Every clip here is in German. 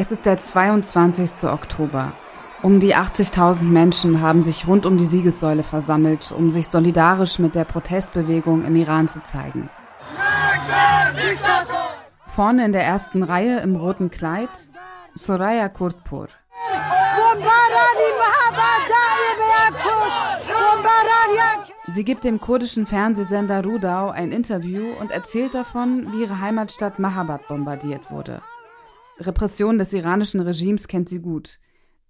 Es ist der 22. Oktober. Um die 80.000 Menschen haben sich rund um die Siegessäule versammelt, um sich solidarisch mit der Protestbewegung im Iran zu zeigen. Vorne in der ersten Reihe im roten Kleid Soraya Kurtpur. Sie gibt dem kurdischen Fernsehsender Rudau ein Interview und erzählt davon, wie ihre Heimatstadt Mahabad bombardiert wurde. Repression des iranischen Regimes kennt sie gut.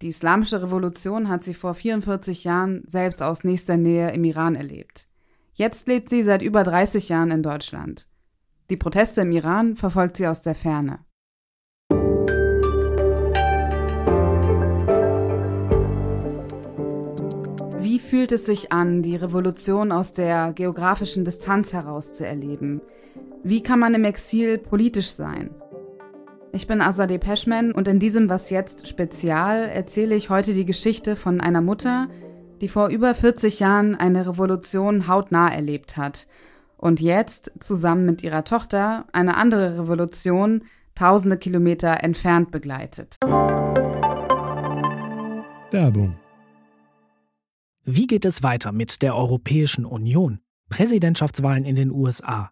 Die islamische Revolution hat sie vor 44 Jahren selbst aus nächster Nähe im Iran erlebt. Jetzt lebt sie seit über 30 Jahren in Deutschland. Die Proteste im Iran verfolgt sie aus der Ferne. Wie fühlt es sich an, die Revolution aus der geografischen Distanz heraus zu erleben? Wie kann man im Exil politisch sein? Ich bin Azadeh Peschman und in diesem Was jetzt Spezial erzähle ich heute die Geschichte von einer Mutter, die vor über 40 Jahren eine Revolution hautnah erlebt hat und jetzt zusammen mit ihrer Tochter eine andere Revolution tausende Kilometer entfernt begleitet. Werbung. Wie geht es weiter mit der Europäischen Union? Präsidentschaftswahlen in den USA,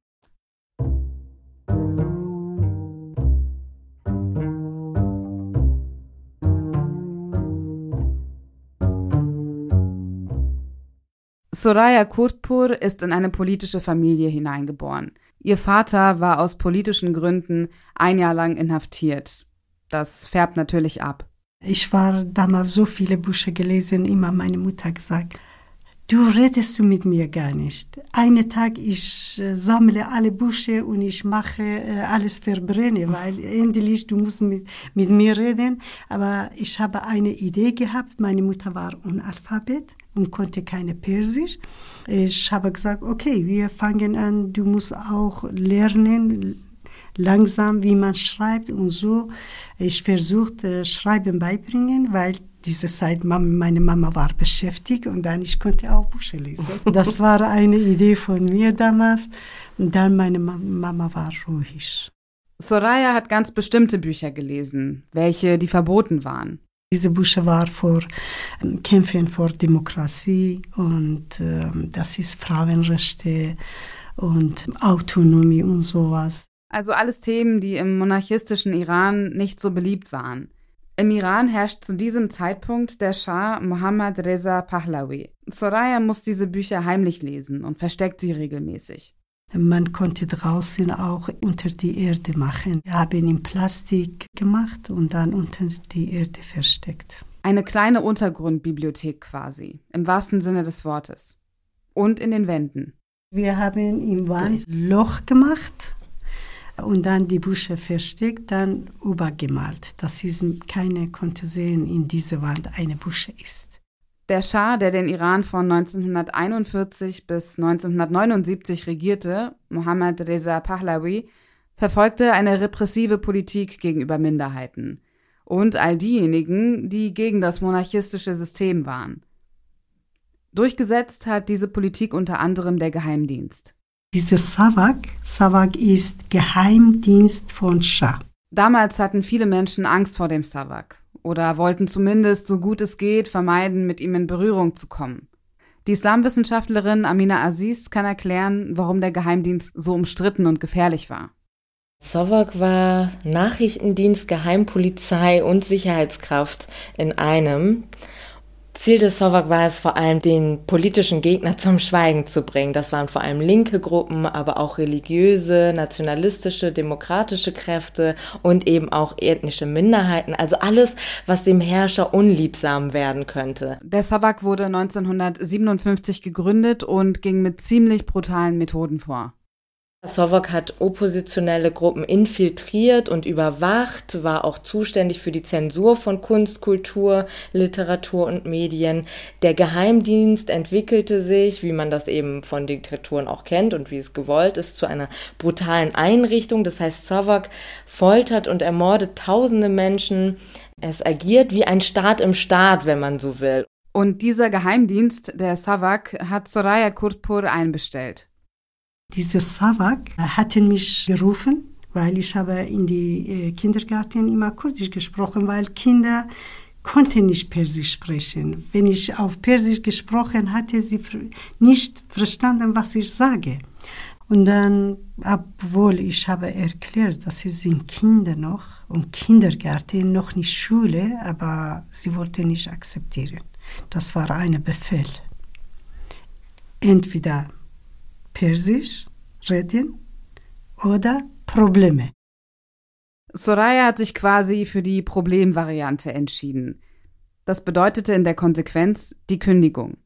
Soraya Kurtpur ist in eine politische Familie hineingeboren. Ihr Vater war aus politischen Gründen ein Jahr lang inhaftiert. Das färbt natürlich ab. Ich war damals so viele Bücher gelesen, immer meine Mutter gesagt, du redest du mit mir gar nicht. Einen Tag ich äh, sammle alle Bücher und ich mache äh, alles verbrenne, weil endlich du musst mit, mit mir reden. Aber ich habe eine Idee gehabt. Meine Mutter war Unalphabet und konnte keine Persisch. Ich habe gesagt, okay, wir fangen an, du musst auch lernen, langsam, wie man schreibt und so. Ich versuchte Schreiben beibringen, weil diese Zeit meine Mama war beschäftigt und dann ich konnte auch Bücher lesen. Das war eine Idee von mir damals. Und dann meine Mama war ruhig. Soraya hat ganz bestimmte Bücher gelesen, welche die verboten waren. Diese Bücher war vor ähm, Kämpfen vor Demokratie und äh, das ist Frauenrechte und Autonomie und sowas. Also alles Themen, die im monarchistischen Iran nicht so beliebt waren. Im Iran herrscht zu diesem Zeitpunkt der Schah Mohammad Reza Pahlavi. Soraya muss diese Bücher heimlich lesen und versteckt sie regelmäßig. Man konnte draußen auch unter die Erde machen. Wir haben in Plastik gemacht und dann unter die Erde versteckt. Eine kleine Untergrundbibliothek quasi, im wahrsten Sinne des Wortes. Und in den Wänden. Wir haben im Wand Loch gemacht und dann die Bücher versteckt, dann übergemalt, dass keiner konnte sehen, in dieser Wand eine Busche ist. Der Schah, der den Iran von 1941 bis 1979 regierte, Mohammad Reza Pahlavi, verfolgte eine repressive Politik gegenüber Minderheiten und all diejenigen, die gegen das monarchistische System waren. Durchgesetzt hat diese Politik unter anderem der Geheimdienst. Diese Savak, Savak ist Geheimdienst von Schah. Damals hatten viele Menschen Angst vor dem Savak oder wollten zumindest so gut es geht vermeiden, mit ihm in Berührung zu kommen. Die Islamwissenschaftlerin Amina Aziz kann erklären, warum der Geheimdienst so umstritten und gefährlich war. Sovak war Nachrichtendienst, Geheimpolizei und Sicherheitskraft in einem. Ziel des Sovak war es vor allem, den politischen Gegner zum Schweigen zu bringen. Das waren vor allem linke Gruppen, aber auch religiöse, nationalistische, demokratische Kräfte und eben auch ethnische Minderheiten. Also alles, was dem Herrscher unliebsam werden könnte. Der Savak wurde 1957 gegründet und ging mit ziemlich brutalen Methoden vor. Sovok hat oppositionelle Gruppen infiltriert und überwacht, war auch zuständig für die Zensur von Kunst, Kultur, Literatur und Medien. Der Geheimdienst entwickelte sich, wie man das eben von Diktaturen auch kennt und wie es gewollt ist, zu einer brutalen Einrichtung. Das heißt, Sovok foltert und ermordet tausende Menschen. Es agiert wie ein Staat im Staat, wenn man so will. Und dieser Geheimdienst, der Savak, hat Soraya Kurtpur einbestellt. Dieser Savak hat mich gerufen, weil ich habe in die äh, Kindergarten immer Kurdisch gesprochen, weil Kinder konnten nicht Persisch sprechen. Wenn ich auf Persisch gesprochen hatte, sie nicht verstanden, was ich sage. Und dann, obwohl ich habe erklärt, dass sie sind Kinder noch und Kindergarten, noch nicht Schule, aber sie wollten nicht akzeptieren. Das war ein Befehl. Entweder Persisch reden oder Probleme. Soraya hat sich quasi für die Problemvariante entschieden. Das bedeutete in der Konsequenz die Kündigung.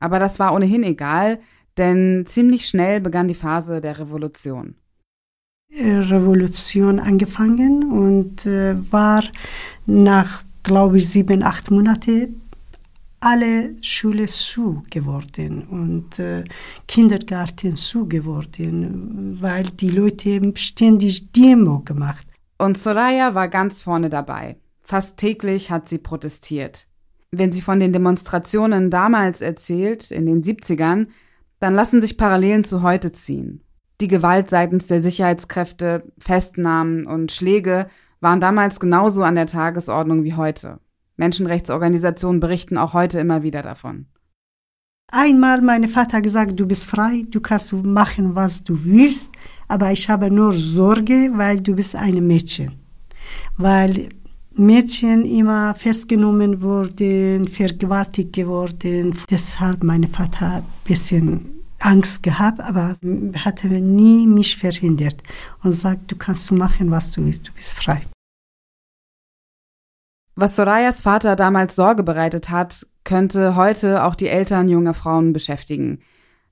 Aber das war ohnehin egal, denn ziemlich schnell begann die Phase der Revolution. Revolution angefangen und äh, war nach, glaube ich, sieben, acht Monate alle Schule zu geworden und äh, Kindergarten zu geworden, weil die Leute ständig Demo gemacht. Und Soraya war ganz vorne dabei. Fast täglich hat sie protestiert. Wenn sie von den Demonstrationen damals erzählt, in den 70ern, dann lassen sich Parallelen zu heute ziehen. Die Gewalt seitens der Sicherheitskräfte, Festnahmen und Schläge waren damals genauso an der Tagesordnung wie heute. Menschenrechtsorganisationen berichten auch heute immer wieder davon. Einmal mein Vater gesagt, du bist frei, du kannst machen, was du willst, aber ich habe nur Sorge, weil du bist ein Mädchen. Weil Mädchen immer festgenommen wurden, vergewaltigt geworden. Deshalb mein Vater ein bisschen Angst gehabt, aber hat nie mich verhindert und sagt, du kannst machen, was du willst, du bist frei. Was Sorayas Vater damals Sorge bereitet hat, könnte heute auch die Eltern junger Frauen beschäftigen.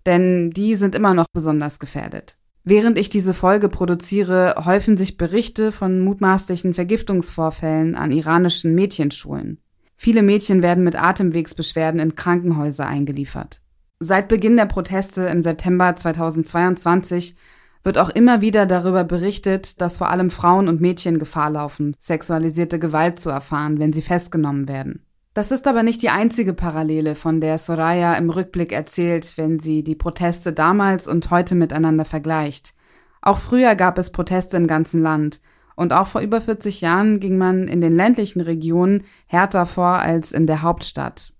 Denn die sind immer noch besonders gefährdet. Während ich diese Folge produziere, häufen sich Berichte von mutmaßlichen Vergiftungsvorfällen an iranischen Mädchenschulen. Viele Mädchen werden mit Atemwegsbeschwerden in Krankenhäuser eingeliefert. Seit Beginn der Proteste im September 2022 wird auch immer wieder darüber berichtet, dass vor allem Frauen und Mädchen Gefahr laufen, sexualisierte Gewalt zu erfahren, wenn sie festgenommen werden. Das ist aber nicht die einzige Parallele, von der Soraya im Rückblick erzählt, wenn sie die Proteste damals und heute miteinander vergleicht. Auch früher gab es Proteste im ganzen Land, und auch vor über 40 Jahren ging man in den ländlichen Regionen härter vor als in der Hauptstadt.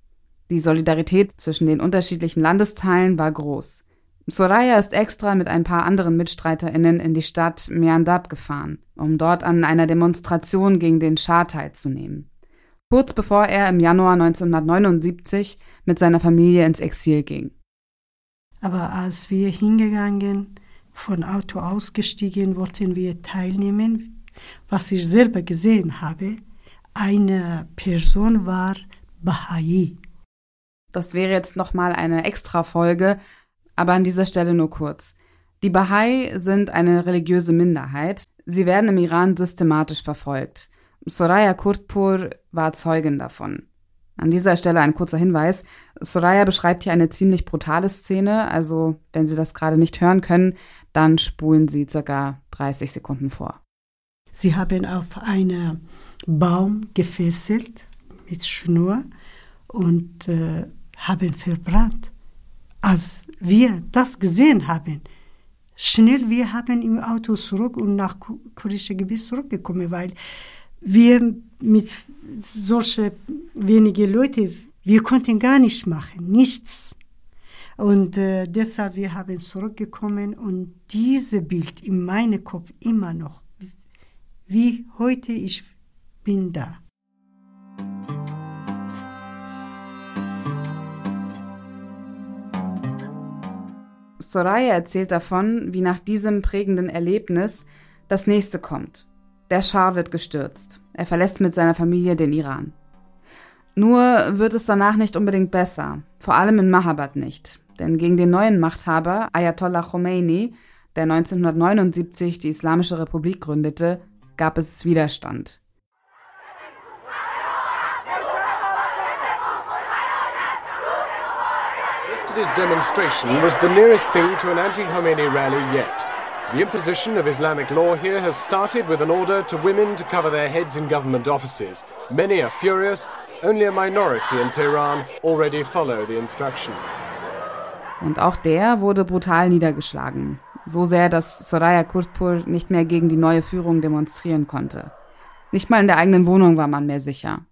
Die Solidarität zwischen den unterschiedlichen Landesteilen war groß. Soraya ist extra mit ein paar anderen MitstreiterInnen in die Stadt Miandab gefahren, um dort an einer Demonstration gegen den Schah teilzunehmen. Kurz bevor er im Januar 1979 mit seiner Familie ins Exil ging. Aber als wir hingegangen, von Auto ausgestiegen, wollten wir teilnehmen. Was ich selber gesehen habe, eine Person war Bahai. Das wäre jetzt nochmal eine extra Folge, aber an dieser Stelle nur kurz. Die Bahai sind eine religiöse Minderheit. Sie werden im Iran systematisch verfolgt. Soraya Kurtpur war Zeugin davon. An dieser Stelle ein kurzer Hinweis. Soraya beschreibt hier eine ziemlich brutale Szene, also wenn Sie das gerade nicht hören können, dann spulen Sie circa 30 Sekunden vor. Sie haben auf einen Baum gefesselt mit Schnur und äh, haben verbrannt als wir das gesehen haben, schnell wir haben im Auto zurück und nach kurdische Gebiet zurückgekommen, weil wir mit solche wenige Leute, wir konnten gar nichts machen, nichts. Und äh, deshalb wir haben zurückgekommen und diese Bild in meinem Kopf immer noch, wie heute ich bin da. Soraya erzählt davon, wie nach diesem prägenden Erlebnis das nächste kommt. Der Schah wird gestürzt. Er verlässt mit seiner Familie den Iran. Nur wird es danach nicht unbedingt besser, vor allem in Mahabad nicht. Denn gegen den neuen Machthaber, Ayatollah Khomeini, der 1979 die Islamische Republik gründete, gab es Widerstand. Yesterday's demonstration was the nearest thing to an anti-Khomeini rally yet. The imposition of Islamic law here has started with an order to women to cover their heads in government offices. Many are furious. Only a minority in Tehran already follow the instruction. Und auch der wurde brutal niedergeschlagen. So sehr, dass Soraya Kurtpur nicht mehr gegen die neue Führung demonstrieren konnte. Nicht mal in der eigenen Wohnung war man mehr sicher.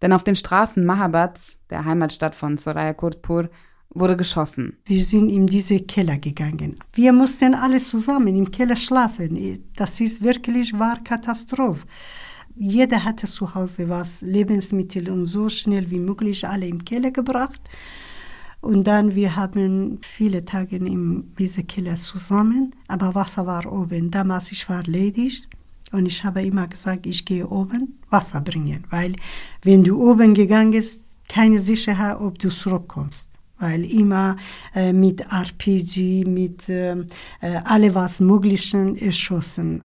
Denn auf den Straßen Mahabads, der Heimatstadt von Soraya Kurtpur, wurde geschossen. Wir sind in diese Keller gegangen. Wir mussten alle zusammen im Keller schlafen. Das ist wirklich war Katastrophe. Jeder hatte zu Hause was, Lebensmittel und so schnell wie möglich alle im Keller gebracht. Und dann, wir haben viele Tage in diesem Keller zusammen, aber Wasser war oben. Damals, ich war ledig und ich habe immer gesagt, ich gehe oben Wasser bringen, weil wenn du oben gegangen bist, keine Sicherheit, ob du zurückkommst weil immer äh, mit RPG, mit ähm, äh, alle was Möglichen erschossen.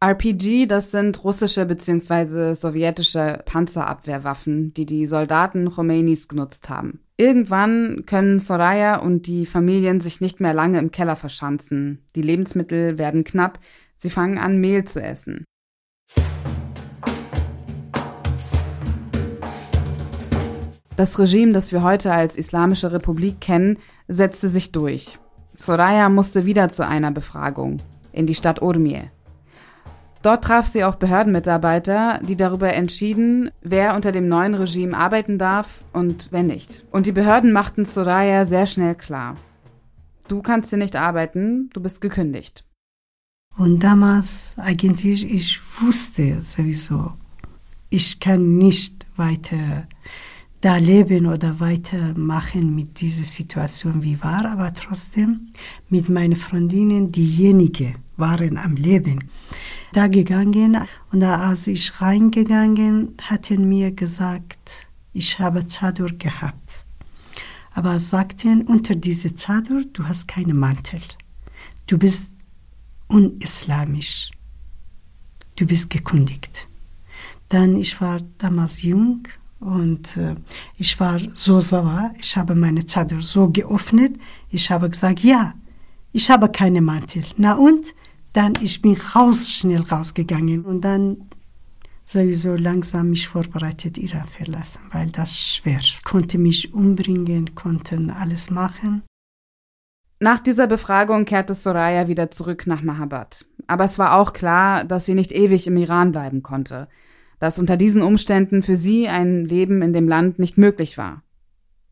RPG, das sind russische bzw. sowjetische Panzerabwehrwaffen, die die Soldaten Khomeinis genutzt haben. Irgendwann können Soraya und die Familien sich nicht mehr lange im Keller verschanzen. Die Lebensmittel werden knapp, sie fangen an, Mehl zu essen. Das Regime, das wir heute als Islamische Republik kennen, setzte sich durch. Soraya musste wieder zu einer Befragung in die Stadt Urmie. Dort traf sie auch Behördenmitarbeiter, die darüber entschieden, wer unter dem neuen Regime arbeiten darf und wer nicht. Und die Behörden machten Soraya sehr schnell klar. Du kannst hier nicht arbeiten, du bist gekündigt. Und damals eigentlich, ich wusste sowieso, ich kann nicht weiter da leben oder weitermachen mit dieser Situation wie war, aber trotzdem mit meinen Freundinnen, diejenigen waren am Leben, da gegangen und als ich reingegangen, hatten mir gesagt, ich habe Zadur gehabt. Aber sagten, unter diese Zadur, du hast keinen Mantel. Du bist unislamisch. Du bist gekundigt. Dann, ich war damals jung und äh, ich war so sauer. Ich habe meine Zadur so geöffnet. Ich habe gesagt, ja, ich habe keine Mantel. Na und? Dann ich bin raus, schnell rausgegangen und dann sowieso langsam mich vorbereitet, Iran verlassen, weil das schwer. Konnte mich umbringen, konnten alles machen. Nach dieser Befragung kehrte Soraya wieder zurück nach Mahabad. Aber es war auch klar, dass sie nicht ewig im Iran bleiben konnte dass unter diesen Umständen für sie ein Leben in dem Land nicht möglich war.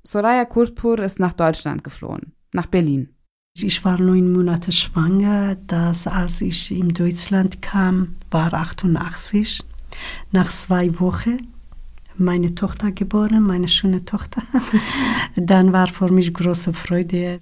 Soraya Kurtpur ist nach Deutschland geflohen, nach Berlin. Ich war neun Monate schwanger, das als ich in Deutschland kam, war 88. Nach zwei Wochen meine Tochter geboren, meine schöne Tochter. Dann war für mich große Freude.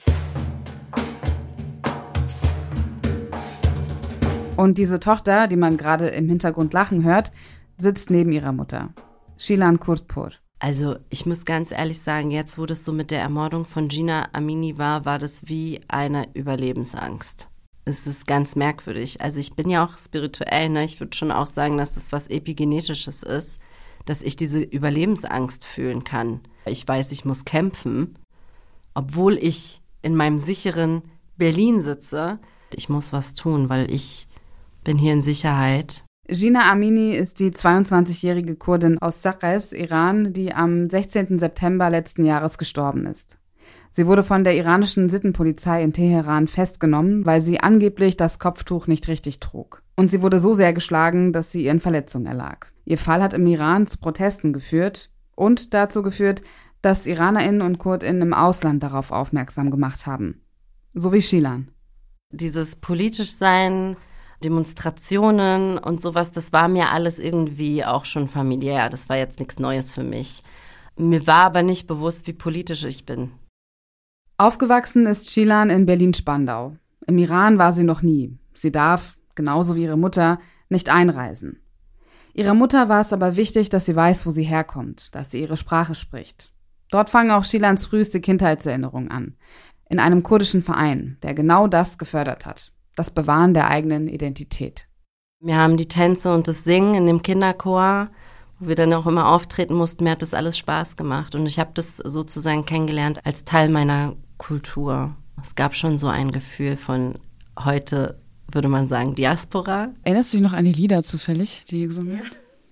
Und diese Tochter, die man gerade im Hintergrund lachen hört, sitzt neben ihrer Mutter, Shilan Kurtpur. Also ich muss ganz ehrlich sagen, jetzt wo das so mit der Ermordung von Gina Amini war, war das wie eine Überlebensangst. Es ist ganz merkwürdig. Also ich bin ja auch spirituell, ne? Ich würde schon auch sagen, dass das was Epigenetisches ist, dass ich diese Überlebensangst fühlen kann. Ich weiß, ich muss kämpfen, obwohl ich in meinem sicheren Berlin sitze. Ich muss was tun, weil ich bin hier in Sicherheit Gina Amini ist die 22-jährige Kurdin aus Sakres, Iran, die am 16. September letzten Jahres gestorben ist. Sie wurde von der iranischen Sittenpolizei in Teheran festgenommen, weil sie angeblich das Kopftuch nicht richtig trug. Und sie wurde so sehr geschlagen, dass sie ihren Verletzungen erlag. Ihr Fall hat im Iran zu Protesten geführt und dazu geführt, dass IranerInnen und KurdInnen im Ausland darauf aufmerksam gemacht haben. So wie Shilan. Dieses politisch Sein Demonstrationen und sowas, das war mir alles irgendwie auch schon familiär. Das war jetzt nichts Neues für mich. Mir war aber nicht bewusst, wie politisch ich bin. Aufgewachsen ist Shilan in Berlin-Spandau. Im Iran war sie noch nie. Sie darf, genauso wie ihre Mutter, nicht einreisen. Ihrer Mutter war es aber wichtig, dass sie weiß, wo sie herkommt, dass sie ihre Sprache spricht. Dort fangen auch Shilans früheste Kindheitserinnerungen an. In einem kurdischen Verein, der genau das gefördert hat das Bewahren der eigenen Identität. Wir haben die Tänze und das Singen in dem Kinderchor, wo wir dann auch immer auftreten mussten. Mir hat das alles Spaß gemacht und ich habe das sozusagen kennengelernt als Teil meiner Kultur. Es gab schon so ein Gefühl von heute würde man sagen Diaspora. Erinnerst du dich noch an die Lieder zufällig, die gesungen ja.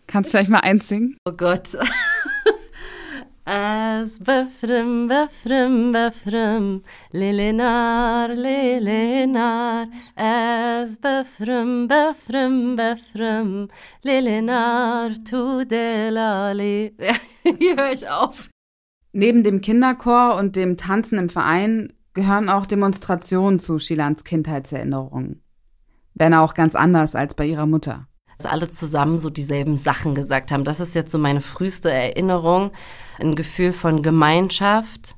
Kannst du vielleicht mal eins singen? Oh Gott. Es befrim, befrim, befrim, lilinar, lilinar. Es befrim, befrim, befrim, lilinar, tu delali. Hier höre ich auf. Neben dem Kinderchor und dem Tanzen im Verein gehören auch Demonstrationen zu Shilans Kindheitserinnerungen. Wenn auch ganz anders als bei ihrer Mutter. Dass alle zusammen so dieselben Sachen gesagt haben. Das ist jetzt so meine früheste Erinnerung. Ein Gefühl von Gemeinschaft,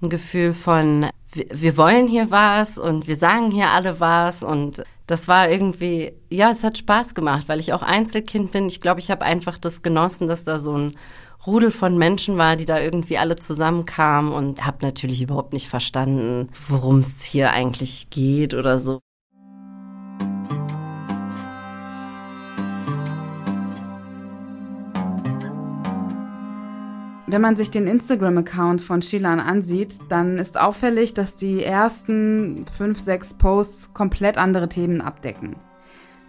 ein Gefühl von, wir wollen hier was und wir sagen hier alle was und das war irgendwie, ja, es hat Spaß gemacht, weil ich auch Einzelkind bin. Ich glaube, ich habe einfach das genossen, dass da so ein Rudel von Menschen war, die da irgendwie alle zusammenkamen und habe natürlich überhaupt nicht verstanden, worum es hier eigentlich geht oder so. Wenn man sich den Instagram-Account von Shilan ansieht, dann ist auffällig, dass die ersten fünf, sechs Posts komplett andere Themen abdecken.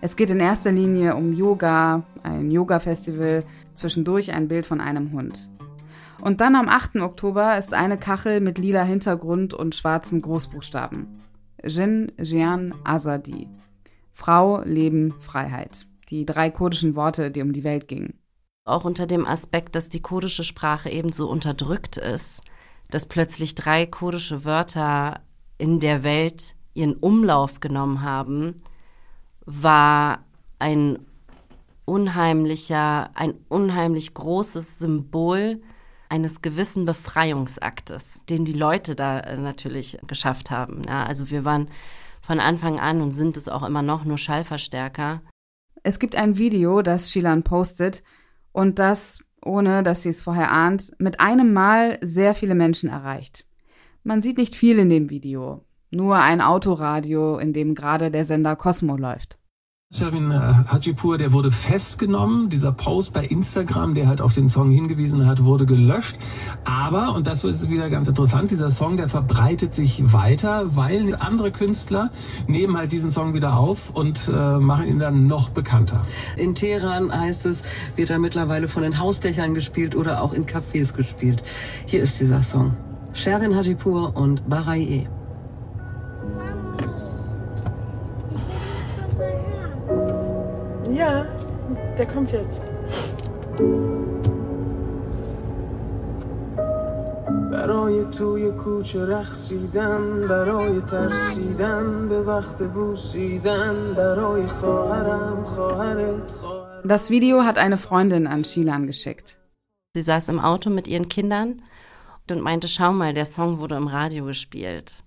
Es geht in erster Linie um Yoga, ein Yoga-Festival, zwischendurch ein Bild von einem Hund. Und dann am 8. Oktober ist eine Kachel mit lila Hintergrund und schwarzen Großbuchstaben. Jin Jian Azadi. Frau, Leben, Freiheit. Die drei kurdischen Worte, die um die Welt gingen. Auch unter dem Aspekt, dass die kurdische Sprache eben so unterdrückt ist, dass plötzlich drei kurdische Wörter in der Welt ihren Umlauf genommen haben, war ein unheimlicher, ein unheimlich großes Symbol eines gewissen Befreiungsaktes, den die Leute da äh, natürlich geschafft haben. Ja, also wir waren von Anfang an und sind es auch immer noch nur Schallverstärker. Es gibt ein Video, das Shilan postet und das, ohne dass sie es vorher ahnt, mit einem Mal sehr viele Menschen erreicht. Man sieht nicht viel in dem Video, nur ein Autoradio, in dem gerade der Sender Cosmo läuft. Sherwin äh, Hajipur, der wurde festgenommen. Dieser Post bei Instagram, der halt auf den Song hingewiesen hat, wurde gelöscht. Aber, und das ist wieder ganz interessant, dieser Song, der verbreitet sich weiter, weil andere Künstler nehmen halt diesen Song wieder auf und äh, machen ihn dann noch bekannter. In Teheran heißt es, wird er mittlerweile von den Hausdächern gespielt oder auch in Cafés gespielt. Hier ist dieser Song. Sherwin Hajipur und Baraye. Ja, der kommt jetzt. برای توی کوچه رخصیدن برای ترسیدن به وقت بوسیدن برای خواهرم خواهرت خواهر Das Video hat eine Freundin an Shilan geschickt. Sie saß im Auto mit ihren Kindern und meinte, schau mal, der Song wurde im Radio gespielt.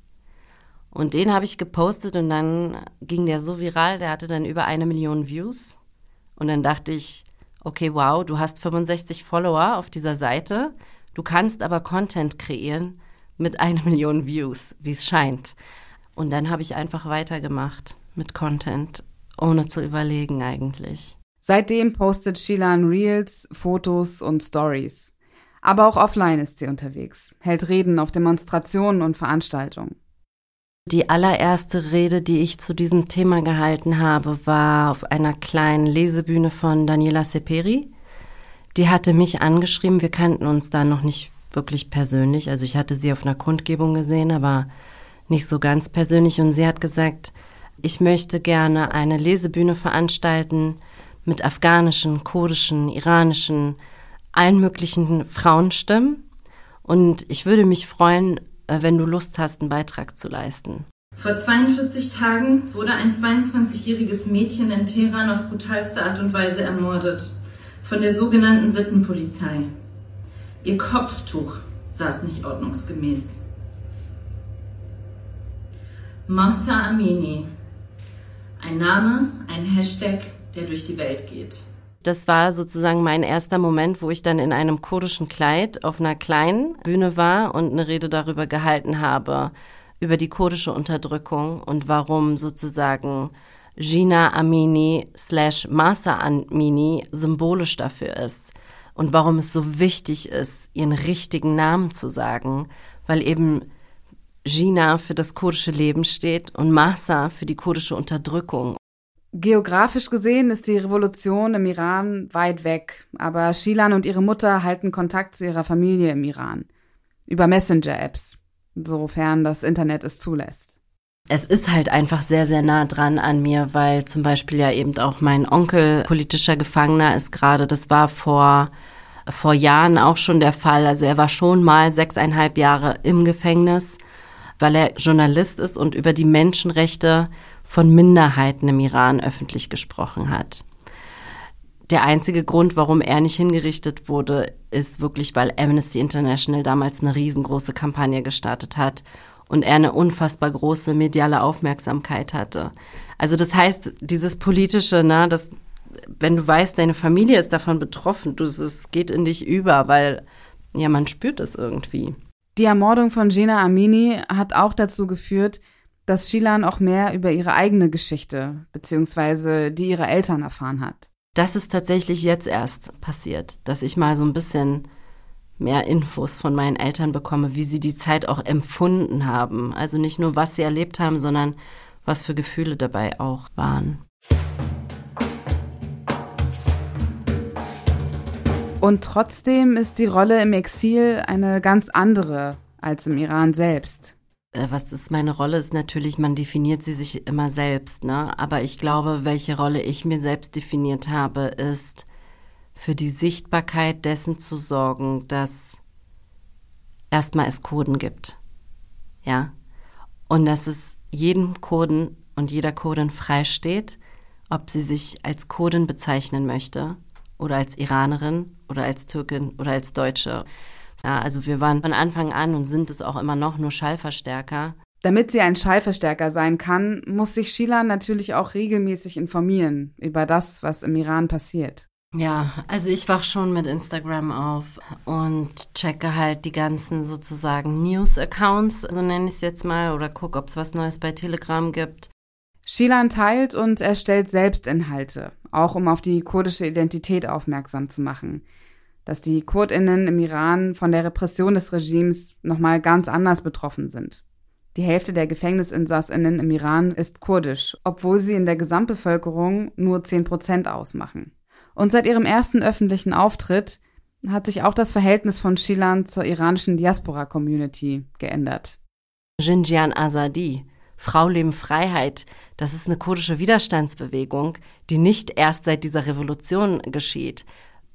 Und den habe ich gepostet und dann ging der so viral, der hatte dann über eine Million Views. Und dann dachte ich, okay, wow, du hast 65 Follower auf dieser Seite, du kannst aber Content kreieren mit einer Million Views, wie es scheint. Und dann habe ich einfach weitergemacht mit Content, ohne zu überlegen eigentlich. Seitdem postet Shilan Reels, Fotos und Stories. Aber auch offline ist sie unterwegs, hält Reden auf Demonstrationen und Veranstaltungen. Die allererste Rede, die ich zu diesem Thema gehalten habe, war auf einer kleinen Lesebühne von Daniela Seperi. Die hatte mich angeschrieben. Wir kannten uns da noch nicht wirklich persönlich. Also ich hatte sie auf einer Kundgebung gesehen, aber nicht so ganz persönlich. Und sie hat gesagt, ich möchte gerne eine Lesebühne veranstalten mit afghanischen, kurdischen, iranischen, allen möglichen Frauenstimmen. Und ich würde mich freuen, wenn du Lust hast, einen Beitrag zu leisten. Vor 42 Tagen wurde ein 22-jähriges Mädchen in Teheran auf brutalste Art und Weise ermordet. Von der sogenannten Sittenpolizei. Ihr Kopftuch saß nicht ordnungsgemäß. Mahsa Amini. Ein Name, ein Hashtag, der durch die Welt geht. Das war sozusagen mein erster Moment, wo ich dann in einem kurdischen Kleid auf einer kleinen Bühne war und eine Rede darüber gehalten habe, über die kurdische Unterdrückung und warum sozusagen Gina Amini slash Masa Amini symbolisch dafür ist und warum es so wichtig ist, ihren richtigen Namen zu sagen, weil eben Gina für das kurdische Leben steht und Masa für die kurdische Unterdrückung. Geografisch gesehen ist die Revolution im Iran weit weg, aber Shilan und ihre Mutter halten Kontakt zu ihrer Familie im Iran. Über Messenger-Apps, sofern das Internet es zulässt. Es ist halt einfach sehr, sehr nah dran an mir, weil zum Beispiel ja eben auch mein Onkel politischer Gefangener ist gerade. Das war vor, vor Jahren auch schon der Fall. Also er war schon mal sechseinhalb Jahre im Gefängnis, weil er Journalist ist und über die Menschenrechte von Minderheiten im Iran öffentlich gesprochen hat. Der einzige Grund, warum er nicht hingerichtet wurde, ist wirklich, weil Amnesty International damals eine riesengroße Kampagne gestartet hat und er eine unfassbar große mediale Aufmerksamkeit hatte. Also das heißt, dieses politische, ne, das, wenn du weißt, deine Familie ist davon betroffen, es geht in dich über, weil ja, man spürt es irgendwie. Die Ermordung von Gina Amini hat auch dazu geführt, dass Shilan auch mehr über ihre eigene Geschichte beziehungsweise die ihrer Eltern erfahren hat. Das ist tatsächlich jetzt erst passiert, dass ich mal so ein bisschen mehr Infos von meinen Eltern bekomme, wie sie die Zeit auch empfunden haben. Also nicht nur, was sie erlebt haben, sondern was für Gefühle dabei auch waren. Und trotzdem ist die Rolle im Exil eine ganz andere als im Iran selbst. Äh, was ist meine Rolle, ist natürlich, man definiert sie sich immer selbst, ne? Aber ich glaube, welche Rolle ich mir selbst definiert habe, ist für die Sichtbarkeit dessen zu sorgen, dass erstmal es Kurden gibt. Ja? Und dass es jedem Kurden und jeder Kurdin freisteht, ob sie sich als Kurdin bezeichnen möchte oder als Iranerin oder als Türkin oder als Deutsche. Ja, also wir waren von Anfang an und sind es auch immer noch nur Schallverstärker. Damit sie ein Schallverstärker sein kann, muss sich Shilan natürlich auch regelmäßig informieren über das, was im Iran passiert. Ja, also ich wach schon mit Instagram auf und checke halt die ganzen sozusagen News-Accounts, so nenne ich es jetzt mal, oder gucke, ob es was Neues bei Telegram gibt. Shilan teilt und erstellt selbst Inhalte, auch um auf die kurdische Identität aufmerksam zu machen dass die Kurdinnen im Iran von der Repression des Regimes nochmal ganz anders betroffen sind. Die Hälfte der Gefängnisinsassinnen im Iran ist kurdisch, obwohl sie in der Gesamtbevölkerung nur 10 Prozent ausmachen. Und seit ihrem ersten öffentlichen Auftritt hat sich auch das Verhältnis von Shilan zur iranischen Diaspora-Community geändert. Jinjian Azadi, Frau Leben Freiheit, das ist eine kurdische Widerstandsbewegung, die nicht erst seit dieser Revolution geschieht,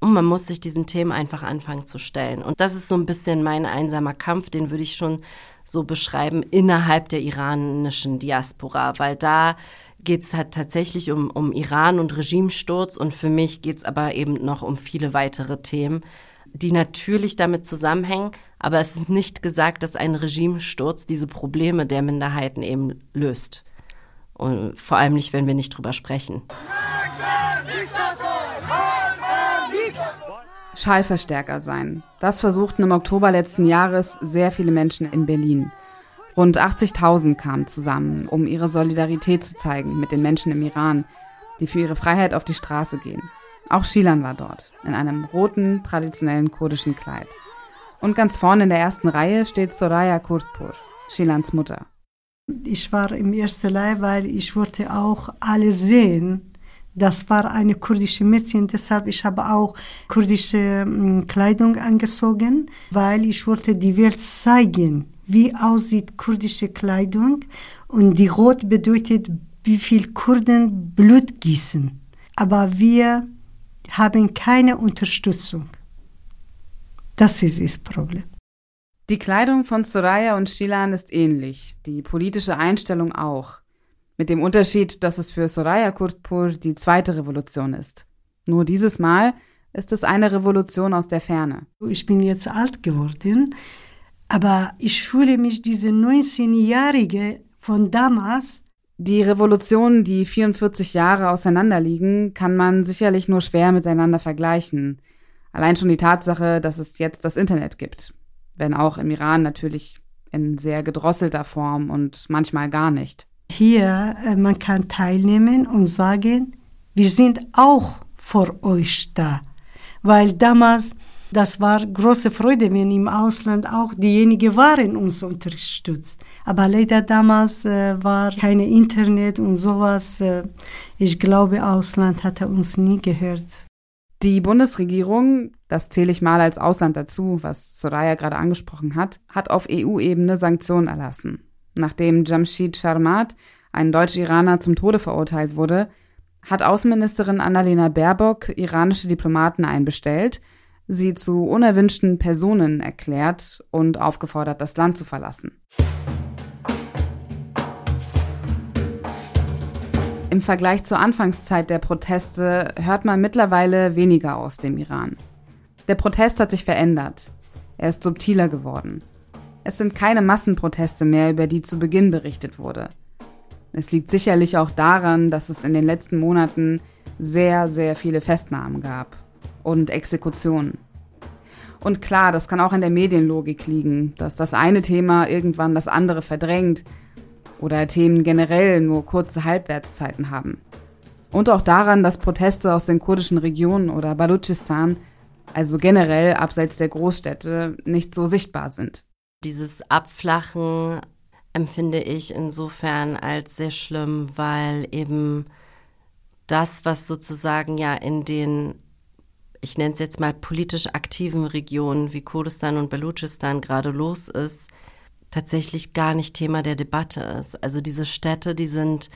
und man muss sich diesen Themen einfach anfangen zu stellen. Und das ist so ein bisschen mein einsamer Kampf, den würde ich schon so beschreiben, innerhalb der iranischen Diaspora, weil da geht es halt tatsächlich um, um Iran und Regimesturz und für mich geht es aber eben noch um viele weitere Themen, die natürlich damit zusammenhängen, aber es ist nicht gesagt, dass ein Regimesturz diese Probleme der Minderheiten eben löst. Und vor allem nicht, wenn wir nicht drüber sprechen. Schallverstärker sein. Das versuchten im Oktober letzten Jahres sehr viele Menschen in Berlin. Rund 80.000 kamen zusammen, um ihre Solidarität zu zeigen mit den Menschen im Iran, die für ihre Freiheit auf die Straße gehen. Auch Shilan war dort, in einem roten, traditionellen kurdischen Kleid. Und ganz vorne in der ersten Reihe steht Soraya Kurtpur, Shilans Mutter. Ich war im ersten Reihe, weil ich wollte auch alle sehen, das war eine kurdische Mädchen, deshalb ich habe auch kurdische hm, Kleidung angezogen, weil ich wollte die Welt zeigen, wie aussieht kurdische Kleidung und die Rot bedeutet, wie viel Kurden Blut gießen. Aber wir haben keine Unterstützung. Das ist das Problem. Die Kleidung von Soraya und Shilan ist ähnlich, die politische Einstellung auch. Mit dem Unterschied, dass es für Soraya Kurtpur die zweite Revolution ist. Nur dieses Mal ist es eine Revolution aus der Ferne. Ich bin jetzt alt geworden, aber ich fühle mich diese 19-Jährige von damals. Die Revolutionen, die 44 Jahre auseinanderliegen, kann man sicherlich nur schwer miteinander vergleichen. Allein schon die Tatsache, dass es jetzt das Internet gibt. Wenn auch im Iran natürlich in sehr gedrosselter Form und manchmal gar nicht. Hier, äh, man kann teilnehmen und sagen, wir sind auch vor euch da. Weil damals, das war große Freude, wenn im Ausland auch diejenigen waren uns unterstützt. Aber leider damals äh, war kein Internet und sowas. Äh, ich glaube, Ausland hatte uns nie gehört. Die Bundesregierung, das zähle ich mal als Ausland dazu, was Soraya gerade angesprochen hat, hat auf EU-Ebene Sanktionen erlassen. Nachdem Jamshid Sharmat, ein Deutsch-Iraner, zum Tode verurteilt wurde, hat Außenministerin Annalena Baerbock iranische Diplomaten einbestellt, sie zu unerwünschten Personen erklärt und aufgefordert, das Land zu verlassen. Im Vergleich zur Anfangszeit der Proteste hört man mittlerweile weniger aus dem Iran. Der Protest hat sich verändert. Er ist subtiler geworden. Es sind keine Massenproteste mehr, über die zu Beginn berichtet wurde. Es liegt sicherlich auch daran, dass es in den letzten Monaten sehr, sehr viele Festnahmen gab und Exekutionen. Und klar, das kann auch an der Medienlogik liegen, dass das eine Thema irgendwann das andere verdrängt oder Themen generell nur kurze Halbwertszeiten haben. Und auch daran, dass Proteste aus den kurdischen Regionen oder Balutschistan, also generell abseits der Großstädte, nicht so sichtbar sind. Dieses Abflachen empfinde ich insofern als sehr schlimm, weil eben das, was sozusagen ja in den, ich nenne es jetzt mal politisch aktiven Regionen wie Kurdistan und Belutschistan gerade los ist, tatsächlich gar nicht Thema der Debatte ist. Also diese Städte, die sind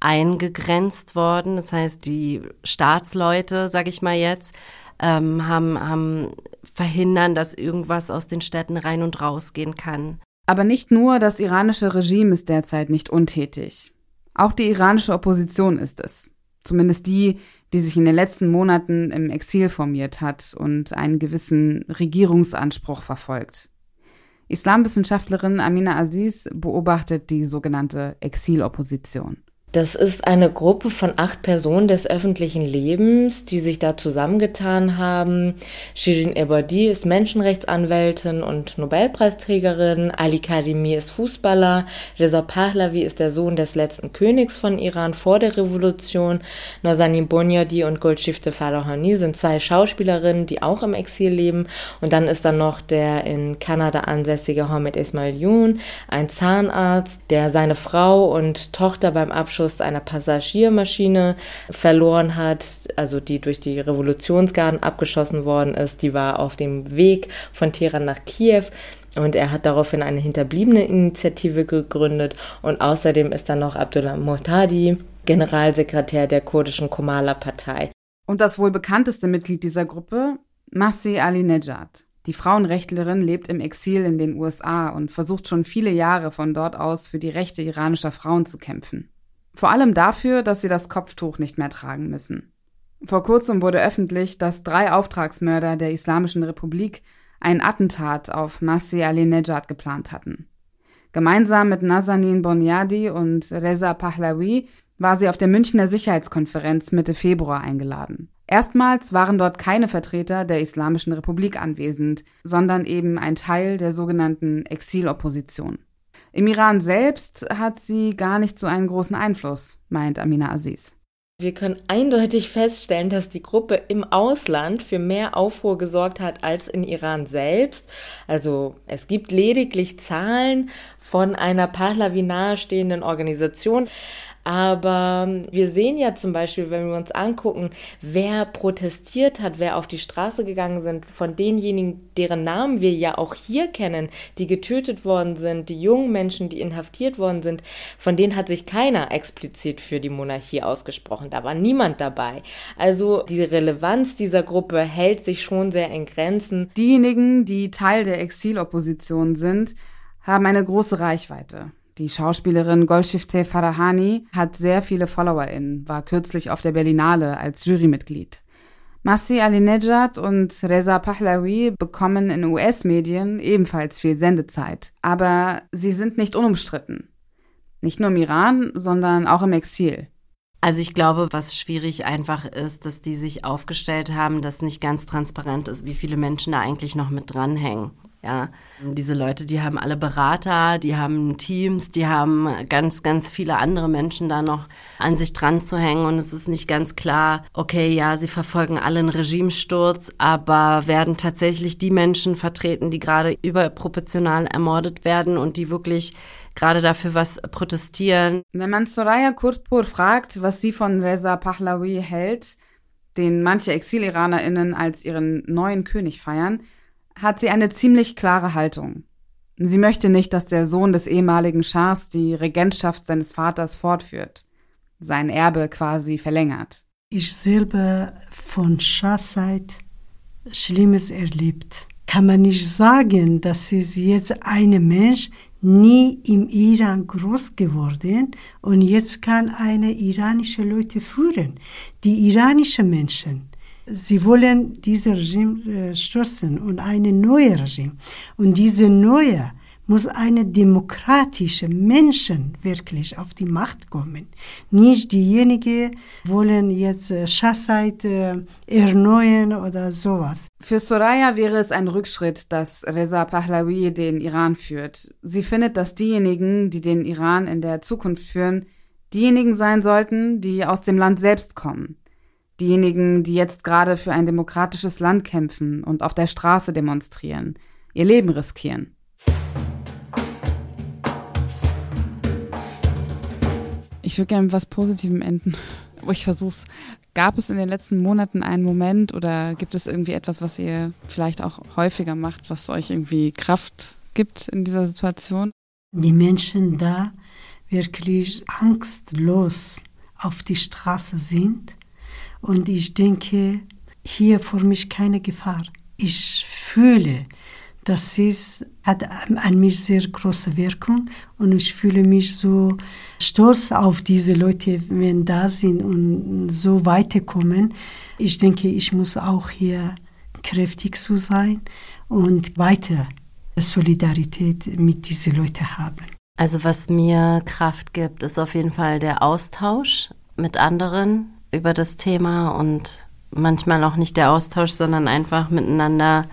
eingegrenzt worden. Das heißt, die Staatsleute, sage ich mal jetzt, ähm, haben, haben verhindern, dass irgendwas aus den Städten rein und rausgehen kann. Aber nicht nur das iranische Regime ist derzeit nicht untätig. Auch die iranische Opposition ist es. Zumindest die, die sich in den letzten Monaten im Exil formiert hat und einen gewissen Regierungsanspruch verfolgt. Islamwissenschaftlerin Amina Aziz beobachtet die sogenannte Exilopposition. Das ist eine Gruppe von acht Personen des öffentlichen Lebens, die sich da zusammengetan haben. Shirin Ebadi ist Menschenrechtsanwältin und Nobelpreisträgerin. Ali Kadimi ist Fußballer. Reza Pahlavi ist der Sohn des letzten Königs von Iran vor der Revolution. Nazanin Bonyadi und Golshifte Farahani sind zwei Schauspielerinnen, die auch im Exil leben. Und dann ist da noch der in Kanada ansässige Hamed Ismail Yoon, ein Zahnarzt, der seine Frau und Tochter beim Abschluss Abschuss einer Passagiermaschine verloren hat, also die durch die Revolutionsgarden abgeschossen worden ist. Die war auf dem Weg von Teheran nach Kiew. Und er hat daraufhin eine hinterbliebene Initiative gegründet. Und außerdem ist dann noch Abdullah Muhtadi, Generalsekretär der kurdischen Komala-Partei. Und das wohl bekannteste Mitglied dieser Gruppe, Masih Ali Nejad. Die Frauenrechtlerin lebt im Exil in den USA und versucht schon viele Jahre von dort aus für die Rechte iranischer Frauen zu kämpfen. Vor allem dafür, dass sie das Kopftuch nicht mehr tragen müssen. Vor kurzem wurde öffentlich, dass drei Auftragsmörder der Islamischen Republik ein Attentat auf Masih Ali-Nejad geplant hatten. Gemeinsam mit Nazanin Bonyadi und Reza Pahlavi war sie auf der Münchner Sicherheitskonferenz Mitte Februar eingeladen. Erstmals waren dort keine Vertreter der Islamischen Republik anwesend, sondern eben ein Teil der sogenannten Exilopposition. Im Iran selbst hat sie gar nicht so einen großen Einfluss, meint Amina Aziz. Wir können eindeutig feststellen, dass die Gruppe im Ausland für mehr Aufruhr gesorgt hat als in Iran selbst. Also es gibt lediglich Zahlen von einer Pahlavi nahestehenden Organisation. Aber wir sehen ja zum Beispiel, wenn wir uns angucken, wer protestiert hat, wer auf die Straße gegangen sind, von denjenigen, deren Namen wir ja auch hier kennen, die getötet worden sind, die jungen Menschen, die inhaftiert worden sind, von denen hat sich keiner explizit für die Monarchie ausgesprochen. Da war niemand dabei. Also die Relevanz dieser Gruppe hält sich schon sehr in Grenzen. Diejenigen, die Teil der Exilopposition sind, haben eine große Reichweite. Die Schauspielerin Golshifteh Farahani hat sehr viele FollowerInnen, war kürzlich auf der Berlinale als Jurymitglied. Masih Alinejad und Reza Pahlavi bekommen in US-Medien ebenfalls viel Sendezeit. Aber sie sind nicht unumstritten. Nicht nur im Iran, sondern auch im Exil. Also ich glaube, was schwierig einfach ist, dass die sich aufgestellt haben, dass nicht ganz transparent ist, wie viele Menschen da eigentlich noch mit dranhängen. Ja, diese Leute, die haben alle Berater, die haben Teams, die haben ganz, ganz viele andere Menschen da noch an sich dran zu hängen und es ist nicht ganz klar, okay, ja, sie verfolgen alle einen Regimesturz, aber werden tatsächlich die Menschen vertreten, die gerade überproportional ermordet werden und die wirklich gerade dafür was protestieren. Wenn man Soraya Kurtpur fragt, was sie von Reza Pahlavi hält, den manche Exil-IranerInnen als ihren neuen König feiern, hat sie eine ziemlich klare Haltung. Sie möchte nicht, dass der Sohn des ehemaligen Schahs die Regentschaft seines Vaters fortführt, sein Erbe quasi verlängert. Ich selber von Schahzeit Schlimmes erlebt. Kann man nicht sagen, dass es jetzt ein Mensch nie im Iran groß geworden und jetzt kann eine iranische Leute führen. Die iranischen Menschen sie wollen dieses Regime äh, stürzen und eine neue Regime. Und diese neue muss eine demokratische Menschen wirklich auf die Macht kommen. Nicht diejenigen wollen jetzt äh, Schahzeit äh, erneuern oder sowas. Für Soraya wäre es ein Rückschritt, dass Reza Pahlavi den Iran führt. Sie findet, dass diejenigen, die den Iran in der Zukunft führen, diejenigen sein sollten, die aus dem Land selbst kommen diejenigen, die jetzt gerade für ein demokratisches Land kämpfen und auf der Straße demonstrieren, ihr Leben riskieren. Ich würde gerne mit was Positivem enden. Ich versuch's. Gab es in den letzten Monaten einen Moment oder gibt es irgendwie etwas, was ihr vielleicht auch häufiger macht, was euch irgendwie Kraft gibt in dieser Situation? Die Menschen da wirklich angstlos auf die Straße sind und ich denke, hier vor mich keine Gefahr. Ich fühle, das ist, hat an mich sehr große Wirkung und ich fühle mich so stolz auf diese Leute, wenn da sind und so weiterkommen. Ich denke, ich muss auch hier kräftig zu sein und weiter Solidarität mit diesen Leuten haben. Also was mir Kraft gibt, ist auf jeden Fall der Austausch mit anderen, über das Thema und manchmal auch nicht der Austausch, sondern einfach miteinander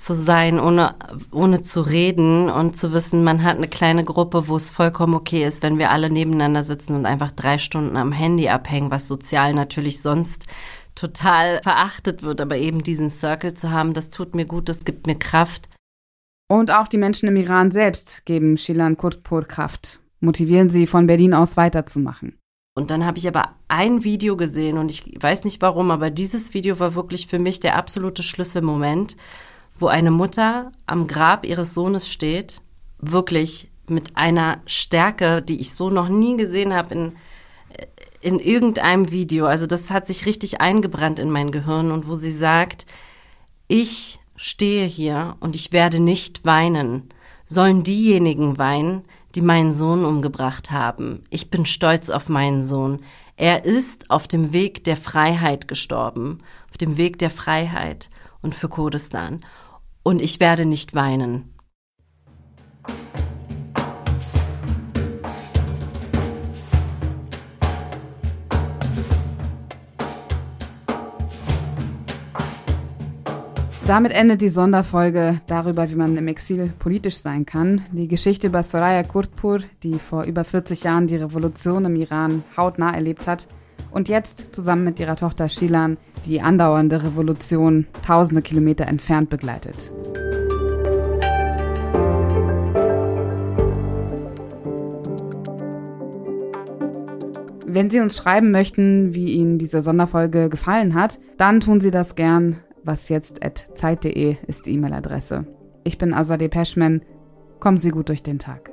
zu sein, ohne, ohne zu reden und zu wissen, man hat eine kleine Gruppe, wo es vollkommen okay ist, wenn wir alle nebeneinander sitzen und einfach drei Stunden am Handy abhängen, was sozial natürlich sonst total verachtet wird, aber eben diesen Circle zu haben, das tut mir gut, das gibt mir Kraft. Und auch die Menschen im Iran selbst geben Shilan Kurtpur Kraft, motivieren sie von Berlin aus weiterzumachen. Und dann habe ich aber ein Video gesehen und ich weiß nicht warum, aber dieses Video war wirklich für mich der absolute Schlüsselmoment, wo eine Mutter am Grab ihres Sohnes steht, wirklich mit einer Stärke, die ich so noch nie gesehen habe in, in irgendeinem Video. Also das hat sich richtig eingebrannt in mein Gehirn und wo sie sagt, ich stehe hier und ich werde nicht weinen. Sollen diejenigen weinen, die meinen Sohn umgebracht haben. Ich bin stolz auf meinen Sohn. Er ist auf dem Weg der Freiheit gestorben, auf dem Weg der Freiheit und für Kurdistan. Und ich werde nicht weinen. Damit endet die Sonderfolge darüber, wie man im Exil politisch sein kann. Die Geschichte über Soraya Kurtpur, die vor über 40 Jahren die Revolution im Iran hautnah erlebt hat und jetzt zusammen mit ihrer Tochter Shilan die andauernde Revolution tausende Kilometer entfernt begleitet. Wenn Sie uns schreiben möchten, wie Ihnen diese Sonderfolge gefallen hat, dann tun Sie das gern wasjetzt.zeit.de ist die E-Mail-Adresse. Ich bin Azadeh Peschman. Kommen Sie gut durch den Tag.